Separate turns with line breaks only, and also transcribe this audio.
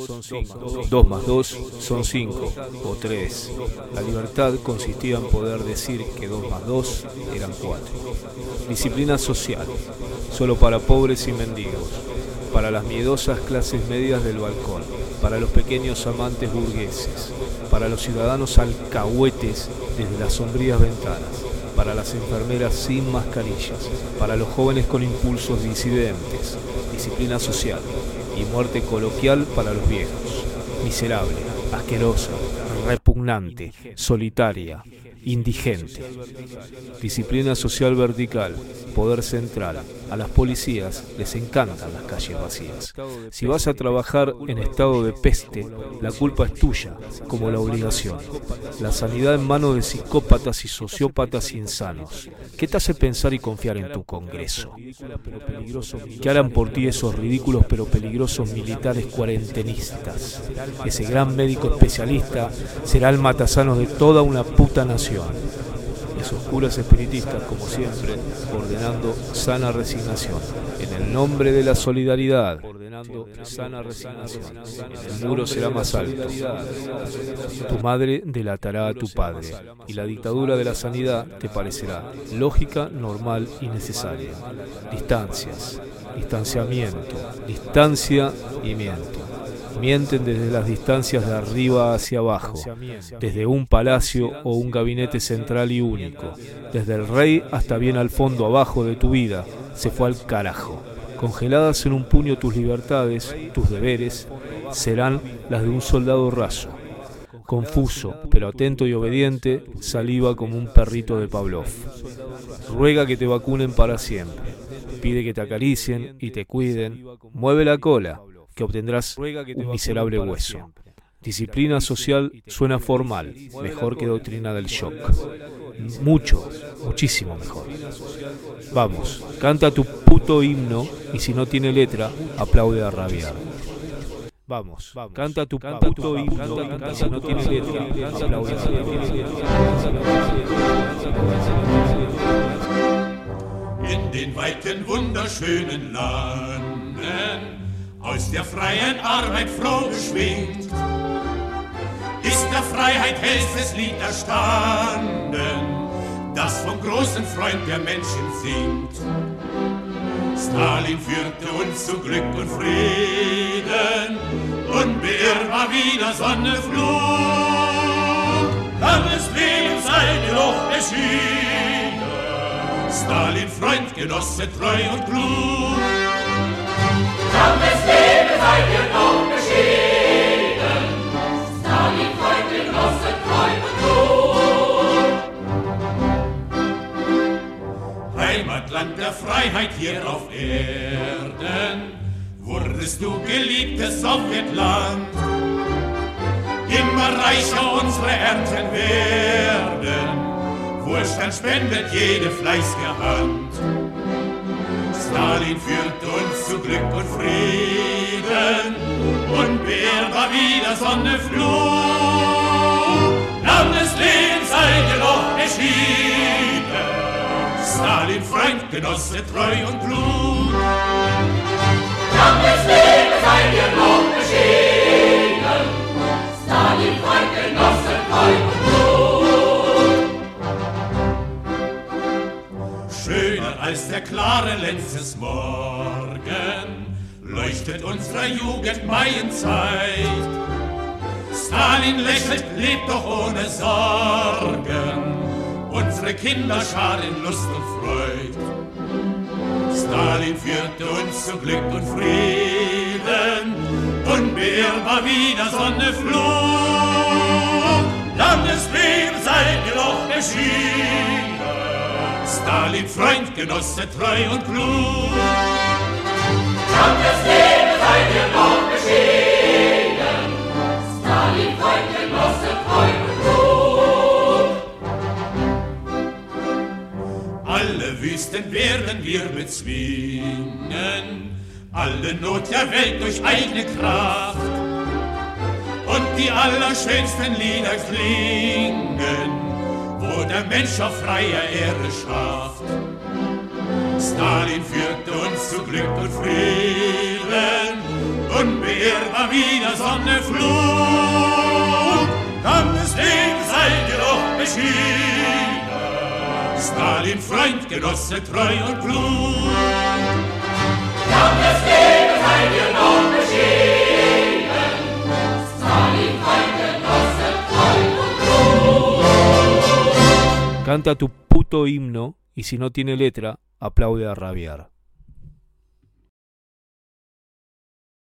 son 5. 2 más 2 son 5 o 3. La libertad consistía en poder decir que 2 más 2 eran 4. Disciplina social, solo para pobres y mendigos, para las miedosas clases medias del balcón, para los pequeños amantes burgueses, para los ciudadanos alcahuetes desde las sombrías ventanas, para las enfermeras sin mascarillas, para los jóvenes con impulsos disidentes, disciplina social y muerte coloquial para los viejos, miserable, asquerosa, solitaria, indigente. Disciplina social vertical, poder central. A las policías les encantan las calles vacías. Si vas a trabajar en estado de peste, la culpa es tuya, como la obligación. La sanidad en manos de psicópatas y sociópatas insanos. ¿Qué te hace pensar y confiar en tu Congreso? ¿Qué harán por ti esos ridículos pero peligrosos militares cuarentenistas? Ese gran médico especialista será el matasano de toda una puta nación esos curas espiritistas, como siempre, ordenando sana resignación. En el nombre de la solidaridad, ordenando sana resignación. El muro será más alto. Tu madre delatará a tu padre. Y la dictadura de la sanidad te parecerá lógica, normal y necesaria. Distancias, distanciamiento, distancia y miento mienten desde las distancias de arriba hacia abajo, desde un palacio o un gabinete central y único, desde el rey hasta bien al fondo abajo de tu vida, se fue al carajo. Congeladas en un puño tus libertades, tus deberes, serán las de un soldado raso. Confuso, pero atento y obediente, saliva como un perrito de Pavlov. Ruega que te vacunen para siempre. Pide que te acaricien y te cuiden. Mueve la cola, que obtendrás un miserable hueso. Disciplina social suena formal, mejor que doctrina del shock. Mucho, muchísimo mejor. Vamos, canta tu puto himno y si no tiene letra, aplaude a rabiar. Vamos, canta tu puto himno y si no tiene letra, aplaude a
In den weiten, wunderschönen Landen aus der freien Arbeit froh geschwingt, ist der Freiheit hellstes Lied erstanden, das vom großen Freund der Menschen singt. Stalin führte uns zu Glück und Frieden, unbeirrbar wieder Sonne Flug. Langes Leben sei dir doch erschienen, Stalin Freund, Genosse treu und klug. Heimatland der Freiheit hier auf Erden, wurdest du geliebtes Sowjetland. Immer reicher unsere Ernten werden, Wohlstand spendet jede fleißige Hand. Stalin führt Glück und Frieden, unbeirrbar wieder Sonne Flug. Langes Leben sei dir noch erschienen, Stalin Freund, Genosse treu und klug.
Langes Leben sei dir noch beschieden,
des Morgen leuchtet unserer Jugend Maienzeit. Stalin lächelt, lebt doch ohne Sorgen, unsere Kinder scharen Lust und Freud. Stalin führte uns zu Glück und Frieden, unbeirrbar wieder Sonne flog. Langes Leben sei dir noch erschienen, Stalin Freund, Genosse treu und klug.
Langes Leben sei dir noch beschieden, Stalin, Freund, Genosse, treu und klug.
Alle Wüsten werden wir bezwingen, alle Not der Welt durch eigene Kraft. Und die allerschönsten Lieder klingen, wo der Mensch auf freier Erde schafft. Stalin führt uns zu Glück und Frieden, unbeirrbar immer wieder Sonne, Flut, dann deswegen seid ihr doch beschieden. Stalin, Freund, Genosse, treu und klug.
Dann deswegen seid ihr doch beschieden.
Canta tu puto himno y si no tiene letra, aplaude a rabiar.